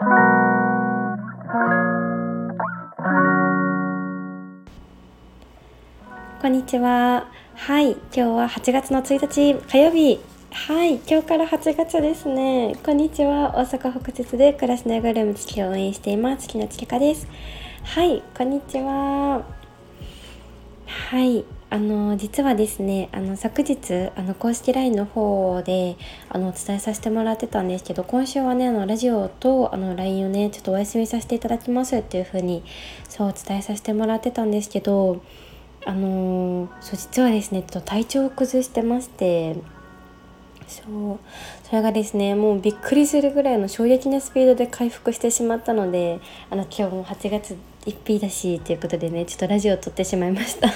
こんにちは。はい、今日は8月の1日火曜日。はい、今日から8月ですね。こんにちは。大阪北節で暮らしながら道きを応援しています。木野千佳です。はい、こんにちは。はい、あの実はですねあの昨日あの公式 LINE の方であのお伝えさせてもらってたんですけど今週はねあのラジオとあの LINE をねちょっとお休みさせていただきますっていう風にそうお伝えさせてもらってたんですけどあのそう実はですねちょっと体調を崩してましてそうそれがですねもうびっくりするぐらいの衝撃なスピードで回復してしまったのであの今日も8月1日だしということでねちょっとラジオを撮ってしまいました。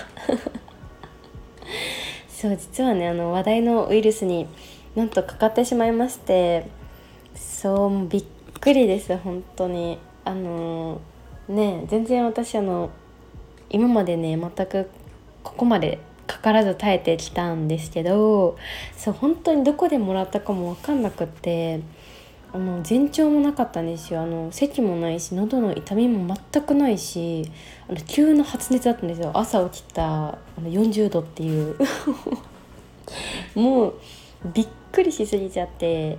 そう実はねあの話題のウイルスになんとかかってしまいましてそうびっくりです本当に。あのね全然私あの今までね全くここまでかからず耐えてきたんですけどそう本当にどこでもらったかも分かんなくってあの前兆もなかったんですよ。あの咳もないし喉の痛みも全くないしあの急な発熱だったんですよ。朝起きたあの40度っていう。もうびっくりしすぎちゃって。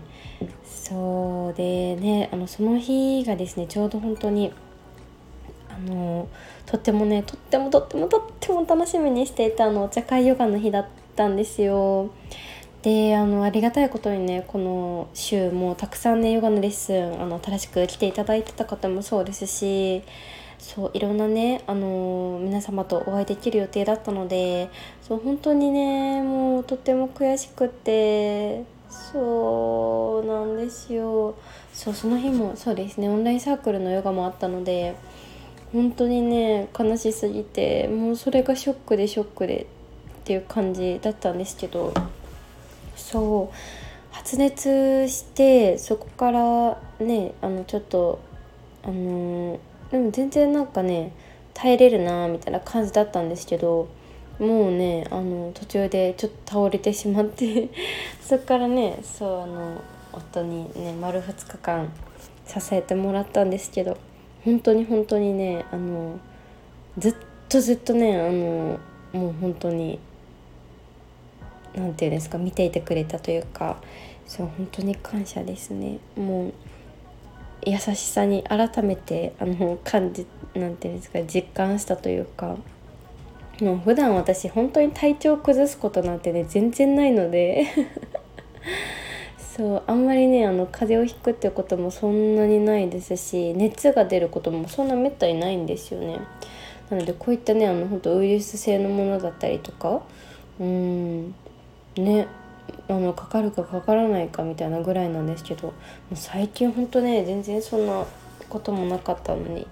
そうでねあのその日がですねちょうど本当にあのとってもねとってもとってもとっても楽しみにしていたあのお茶会ヨガの日だったんですよ。であのありがたいことにねこの週もたくさんねヨガのレッスンあの新しく来ていただいてた方もそうですしそういろんなねあの皆様とお会いできる予定だったのでそう本当にねもうとても悔しくてそうなんですよ。そうその日もそうですねオンラインサークルのヨガもあったので本当にね悲しすぎてもうそれがショックでショックでっていう感じだったんですけど。そう。発熱してそこからねあのちょっとあのでも全然なんかね耐えれるなみたいな感じだったんですけどもうねあの途中でちょっと倒れてしまって そこからねそうあの夫にね丸2日間支えてもらったんですけど本当に本当にねあのずっとずっとねあのもう本当に何て言うんですか見ていてくれたというかそう本当に感謝ですね。もう優しさに改めてあの感じなんていうんですか実感したというかもう普段私本当に体調を崩すことなんてね全然ないので そうあんまりねあの風邪をひくってこともそんなにないですし熱が出ることもそんなめったにないんですよね。なのでこういったねあの本当ウイルス性のものだったりとかうんねあのかかるかかからないかみたいなぐらいなんですけどもう最近ほんとね全然そんなこともなかったのに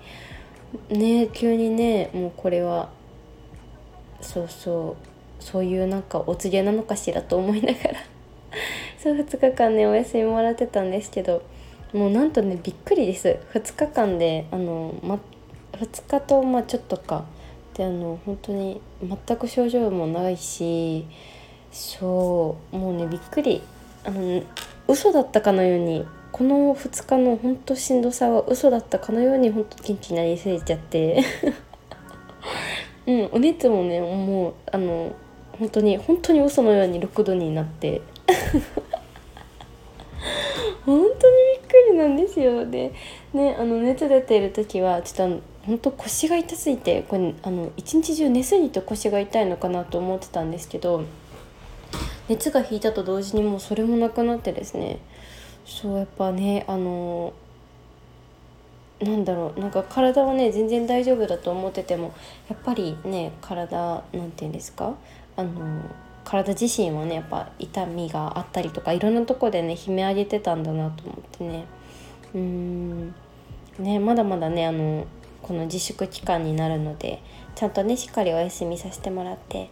ね急にねもうこれはそうそうそういうなんかお告げなのかしらと思いながら そう2日間ねお休みもらってたんですけどもうなんとねびっくりです。2日間であの、ま、2日とまあちょっとか。であの本当に全く症状もないしそうもうねびっくり。あの嘘だったかのようにこの2日のほんとしんどさは嘘だったかのようにほんと元気になりすぎちゃって。うんお熱もねもうあの本当に本当に嘘のように6度になって。本当にびっくりなんですよ。でねあの熱出ている時はちょっと本当腰が痛すぎてこれあの一日中寝すぎて腰が痛いのかなと思ってたんですけど熱が引いたと同時にもうそれもなくなってですね。そうやっぱねあのなんだろうなんか体はね全然大丈夫だと思っててもやっぱりね体なんて言うんですか？あの体自身はねやっぱ痛みがあったりとかいろんなとこでね悲鳴上げてたんだなと思ってね。うん。ねまだまだねあのこの自粛期間になるのでちゃんとねしっかりお休みさせてもらって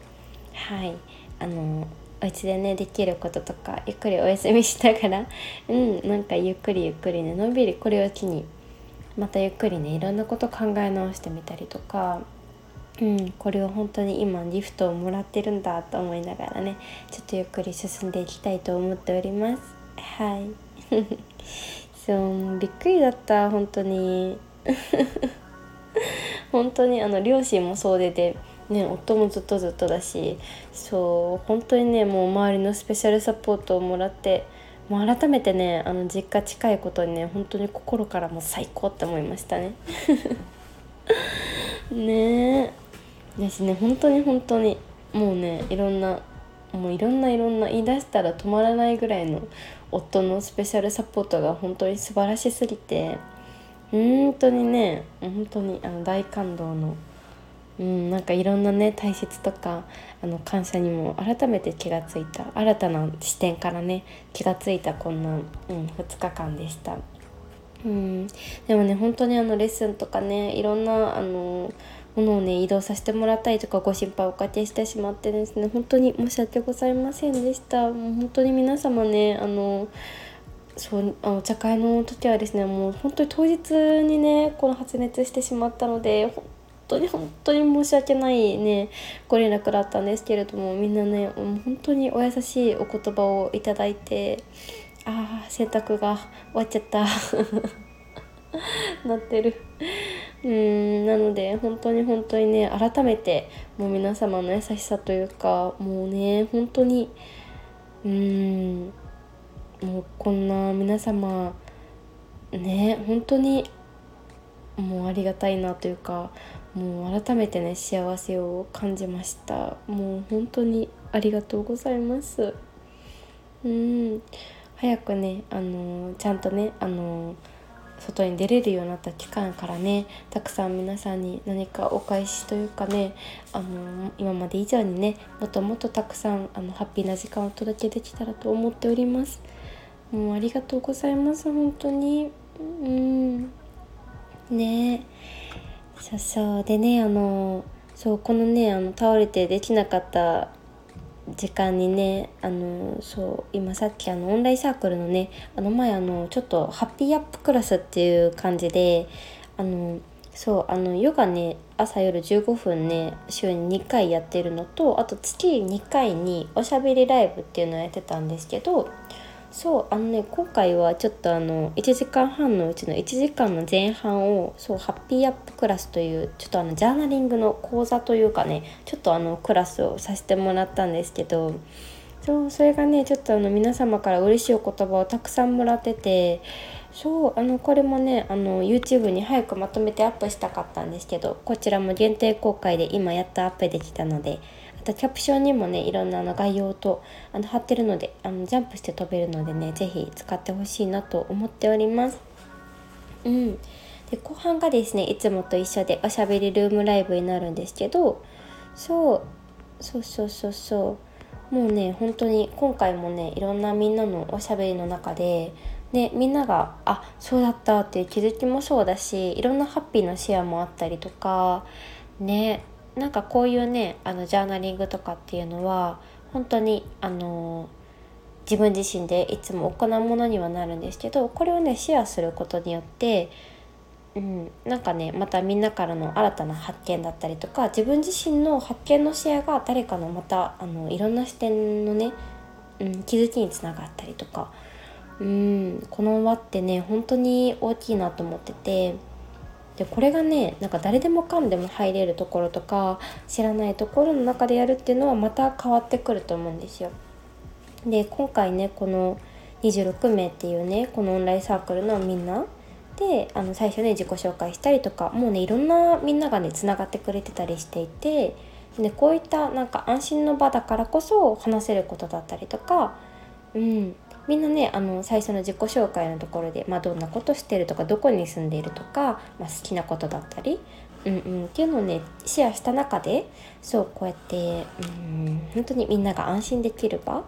はい。あのお家でねできることとかゆっくりお休みしながら うんなんかゆっくりゆっくりねのんびりこれを機にまたゆっくりねいろんなこと考え直してみたりとかうん、これを本当に今ギフトをもらってるんだと思いながらねちょっとゆっくり進んでいきたいと思っております。はい。そうびっくりだった本当に。本当にあの両親もそうでで、ね、夫もずっとずっとだしそう本当にねもう周りのスペシャルサポートをもらってもう改めてねあの実家近いことにね本当に心からも最高って思いましたね。ね。えですね本当に本当にもうねいろんなもういろんないろんな言い出したら止まらないぐらいの夫のスペシャルサポートが本当に素晴らしすぎて本当にね本当にあの大感動の、うん、なんかいろんなね大切とかあの感謝にも改めて気がついた新たな視点からね気がついたこんな、うん、2日間でした。うん、でもね本当にあのレッスンとかねいろんなあのものをね移動させてもらったりとかご心配おかけしてしまってですね本当に申し訳ございませんでしたもう本当に皆様ねあのそうあの茶会の時はですねもう本当に当日にねこの発熱してしまったので本当に本当に申し訳ないねご連絡だったんですけれどもみんなね本当にお優しいお言葉をいただいてああ洗濯が終わっちゃった なってる。うんなので本当に本当にね改めてもう皆様の優しさというかもうね本当にうんもうこんな皆様ね本当にもうありがたいなというかもう改めてね幸せを感じました。もう本当にありがとうございます。うん。早くねあのちゃんとねあの外に出れるようになった期間からねたくさん皆さんに何かお返しというかねあの今まで以上にねもっともっとたくさんあのハッピーな時間をお届けできたらと思っております。もうありがとうございます本当に。うん。ね。そうそう。でねあのそうこのねあの倒れてできなかった時間にねあのそう今さっきあのオンラインサークルのねあの前あのちょっとハッピーアップクラスっていう感じであのそうあのヨガね朝夜15分ね週に2回やってるのとあと月2回におしゃべりライブっていうのをやってたんですけどそうあのね今回はちょっとあの1時間半のうちの1時間の前半をそうハッピーアップクラスというちょっとあのジャーナリングの講座というかねちょっとあのクラスをさせてもらったんですけどそうそれがねちょっとあの皆様から嬉しいお言葉をたくさんもらっててそうあのこれもねあの YouTube に早くまとめてアップしたかったんですけどこちらも限定公開で今やっとアップできたのでとキャプションにもねいろんなあの概要とあの貼ってるのであのジャンプして飛べるのでね是非使ってほしいなと思っております。うん。で後半がですねいつもと一緒でおしゃべりルームライブになるんですけどそう。そうそうそうそう。もうね本当に今回もねいろんなみんなのおしゃべりの中ででみんながあそうだったっていう気づきもそうだしいろんなハッピーなシェアもあったりとかねなんかこういうねあのジャーナリングとかっていうのは本当にあの自分自身でいつも行うものにはなるんですけどこれをねシェアすることによって、うん、なんかねまたみんなからの新たな発見だったりとか自分自身の発見のシェアが誰かのまたあのいろんな視点のね、うん、気づきにつながったりとか、うん、この輪ってね本当に大きいなと思ってて。でこれがねなんか誰でもかんでも入れるところとか知らないところの中でやるっていうのはまた変わってくると思うんですよ。で今回ねこの26名っていうねこのオンラインサークルのみんなであの最初ね自己紹介したりとかもうねいろんなみんながねつながってくれてたりしていてでこういったなんか安心の場だからこそ話せることだったりとか、うん、みんなねあの最初の自己紹介のところで、まあ、どんなことしてるとかどこに住んでいるとか、まあ、好きなことだったり、うんうん、っていうのをねシェアした中でそうこうやって、うん、本当にみんなが安心できる場。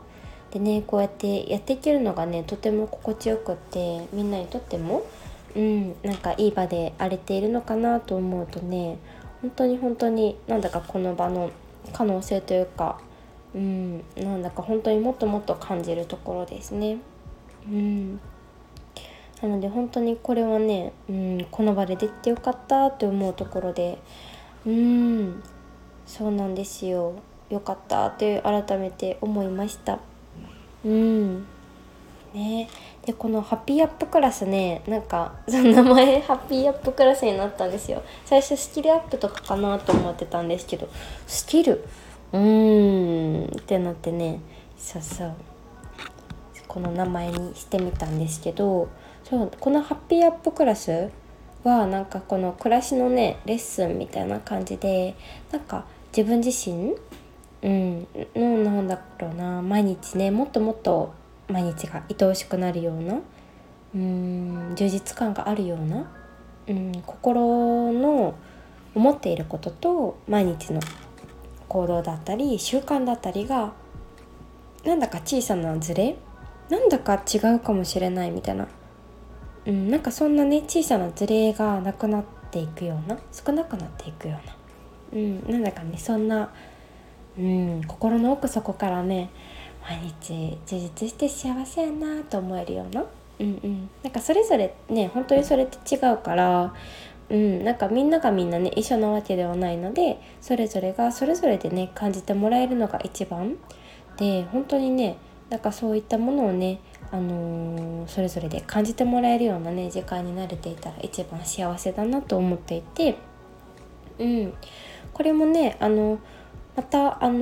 でねこうやってやっていけるのがねとても心地よくってみんなにとっても、うん、なんかいい場で荒れているのかなと思うとね本当に本当になんだかこの場の可能性というかうん。なんだか本当にもっともっと感じるところですね。うん。なので本当にこれはね、うん、この場でできてよかったって思うところでうんそうなんですよ。よかったって改めて思いました。うん。ね。でこのハッピーアップクラスねなんかその名前ハッピーアップクラスになったんですよ。最初スキルアップとかかなと思ってたんですけどスキル？うーん。ってなってね。そうそう。この名前にしてみたんですけどそうこのハッピーアップクラスはなんかこの暮らしのねレッスンみたいな感じでなんか自分自身うんのなんだろうな毎日ねもっともっと毎日が愛おしくなるようなうん充実感があるような、うん、心の思っていることと毎日の行動だったり習慣だったりがなんだか小さなズレ？なんだか違うかもしれないみたいな、うん、なんかそんなね小さなズレがなくなっていくような少なくなっていくような、うん、なんだかねそんな、うん、心の奥底からね毎日充実して幸せやなと思えるような、うんうん、なんかそれぞれね本当にそれって違うからうん、なんかみんながみんなね一緒なわけではないのでそれぞれがそれぞれでね感じてもらえるのが一番。で本当にねなんかそういったものをね、あのー、それぞれで感じてもらえるようなね時間に慣れていたら一番幸せだなと思っていて、うん、これもねあのまたあの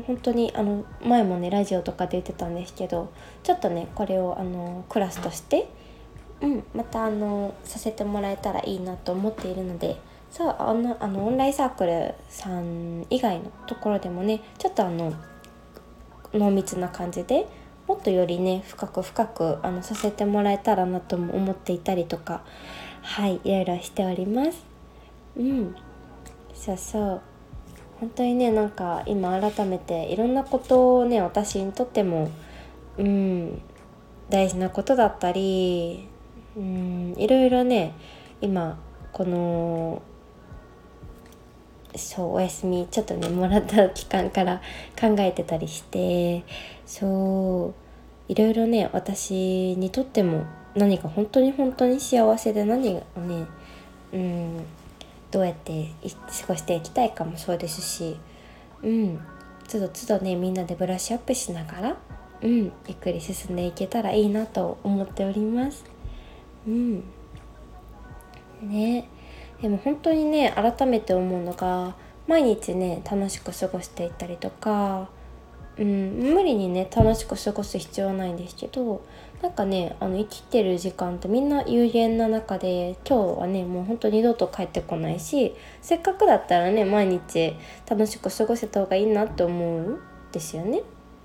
ー、本当にあの前もねラジオとかで言ってたんですけどちょっとねこれをあのクラスとしてうん、またあのさせてもらえたらいいなと思っているのでそうあのあのオンラインサークルさん以外のところでもねちょっとあの濃密な感じでもっとよりね深く深くあのさせてもらえたらなとも思っていたりとかはいいろいろしております。うん。そうそう。本当にねなんか今改めていろんなことをね私にとってもうん大事なことだったりうんいろいろね今このそうお休みちょっとねもらった期間から考えてたりしてそういろいろね私にとっても何が本当に本当に幸せで何がねうんどうやって過ごしていきたいかもそうですしうんつどつどねみんなでブラッシュアップしながらうんゆっくり進んでいけたらいいなと思っております。うん。ね。でも本当にね改めて思うのが毎日ね楽しく過ごしていったりとか、うん、無理にね楽しく過ごす必要はないんですけどなんかねあの生きてる時間ってみんな有限な中で今日はねもうほんと二度と帰ってこないしせっかくだったらね毎日楽しく過ごせた方がいいなって思うんですよね。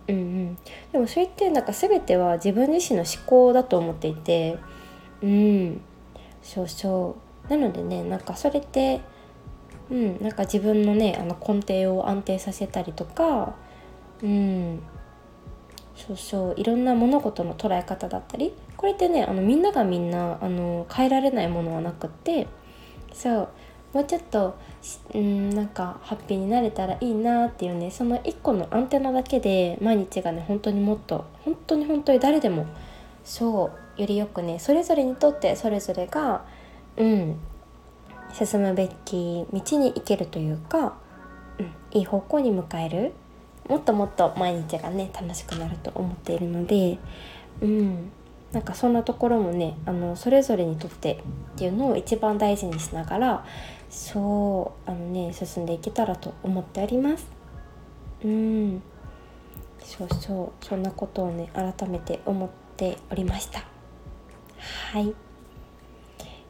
うんうん、でもそれってなんか全ては自分自身の思考だと思っていてうん。そうそう。なのでねなんかそれってうんなんか自分のねあの根底を安定させたりとかうん。そうそう。いろんな物事の捉え方だったりこれってねあのみんながみんなあの変えられないものはなくってそう。もうちょっとうんなんかハッピーになれたらいいなっていうねその1個のアンテナだけで毎日がね本当にもっと本当に本当に誰でもそう。よりよくねそれぞれにとってそれぞれがうん進むべき道に行けるというか、うん、いい方向に向かえる。もっともっと毎日がね楽しくなると思っているのでうんなんかそんなところもねあのそれぞれにとってっていうのを一番大事にしながらそうあのね進んでいけたらと思っております。うん。そうそうそんなことをね改めて思っておりました。はい。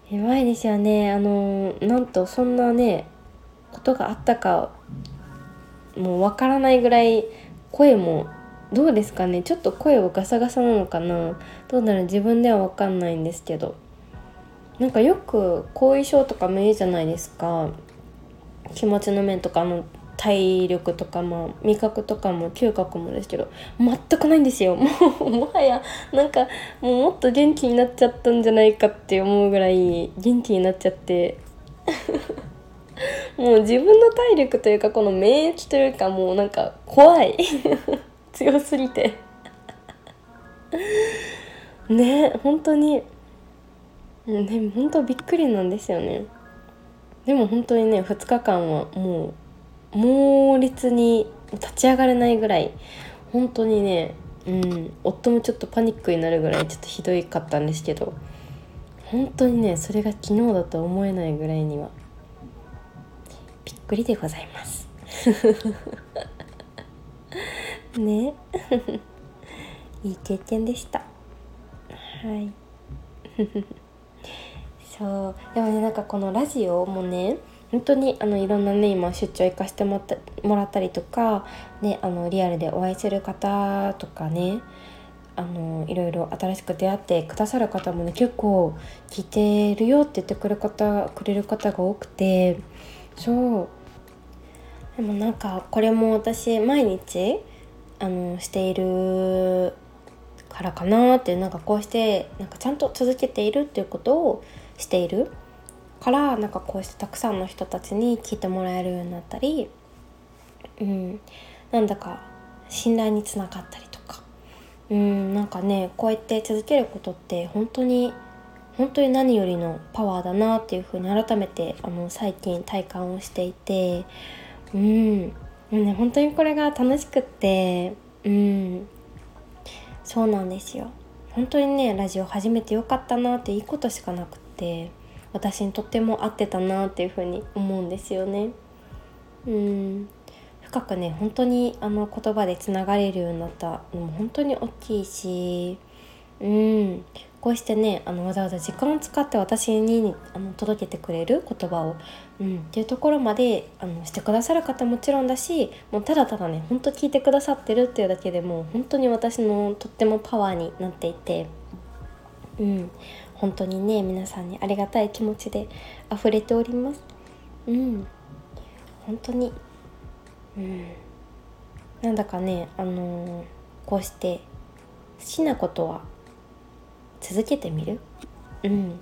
やばいですよね。あのなんとそんなねことがあったかもうわからないぐらい声もどうですかね。ちょっと声をガサガサなのかな。どうなる自分ではわかんないんですけど。なんかよく後遺症とかもいいじゃないですか。気持ちの面とかの体力とか、まあ、味覚とかも嗅覚もですけど全くないんですよ。も うもはやなんかもうもっと元気になっちゃったんじゃないかって思うぐらい元気になっちゃって。もう自分の体力というかこの免疫というかもうなんか怖い。強すぎて。ね本当に。ね本当びっくりなんですよね。でも本当にね2日間はもう猛烈に立ち上がれないぐらい本当にねうん夫もちょっとパニックになるぐらいちょっとひどいかったんですけど本当にねそれが昨日だとは思えないぐらいにはびっくりでございます。ね。いい経験でした。はい。そう。でもねなんかこのラジオもね本当にあのいろんなね今出張行かせてもらったりとか、ね、あのリアルでお会いする方とかねあのいろいろ新しく出会ってくださる方もね結構聞いてるよって言ってくれる方くれる方が多くてそう。でもなんかこれも私毎日あのしているからかなってなんかこうしてなんかちゃんと続けているっていうことをしている。からなんかこうしてたくさんの人たちに聞いてもらえるようになったり、うん、なんだか信頼につながったりとか、うん、なんかねこうやって続けることって本当に本当に何よりのパワーだなっていうふうに改めてあの最近体感をしていて、うん、もうね、本当にこれが楽しくって、うん、そうなんですよ。本当にねラジオ始めてよかったなっていいことしかなくって。私にとっても合ってたなっていうふうに思うんですよね。うん。深くね本当にあの言葉でつながれるようになったのも本当に大きいしうん。こうしてねあのわざわざ時間を使って私にあの届けてくれる言葉を、うん、っていうところまであのしてくださる方もちろんだしもうただただねほんと聞いてくださってるっていうだけでも本当に私のとってもパワーになっていて、うん、本当にね皆さんにありがたい気持ちで溢れております。うん、本当に、うん、なんだかねあのー、こうして好きなことは続けてみる？うん。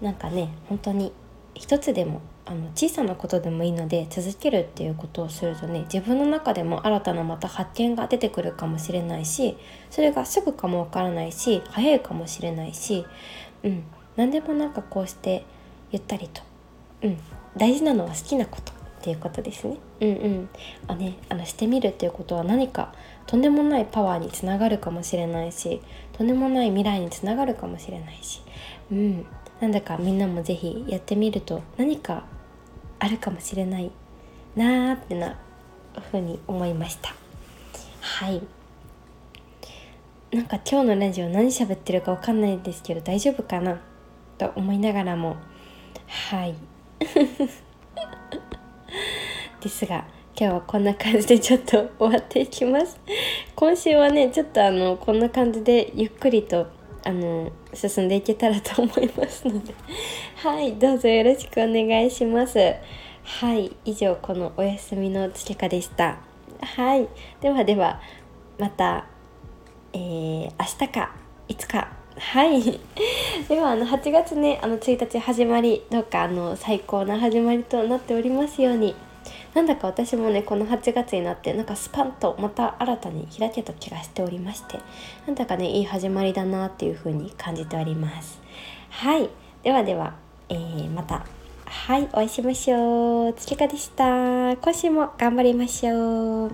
なんかね本当に一つでもあの小さなことでもいいので続けるっていうことをするとね自分の中でも新たなまた発見が出てくるかもしれないしそれがすぐかもわからないし早いかもしれないし、うん、何でもなんかこうしてゆったりと、うん、大事なのは好きなことっていうことですね。うんうんあねあのしてみるっていうことは何かとんでもないパワーにつながるかもしれないしとんでもない未来につながるかもしれないし、うん、なんだかみんなも是非やってみると何かあるかもしれないなーってなふうに思いました。はい。なんか今日のラジオ何喋ってるかわかんないですけど大丈夫かな？と思いながらも。はい。ですが今日はこんな感じでちょっと終わっていきます。今週はねちょっとあのこんな感じでゆっくりとあの進んでいけたらと思いますので。はいどうぞよろしくお願いします。はい以上このお休みのつけかでした。はいではではまた、えー、明日かいつか。はい。ではあの8月ねあの1日始まりどうかあの最高な始まりとなっておりますように。なんだか私もねこの8月になってなんかスパンとまた新たに開けた気がしておりましてなんだかねいい始まりだなっていう風に感じております。はい。ではでは、えー、また。はい。お会いしましょう。つけかでした。今週も頑張りましょう。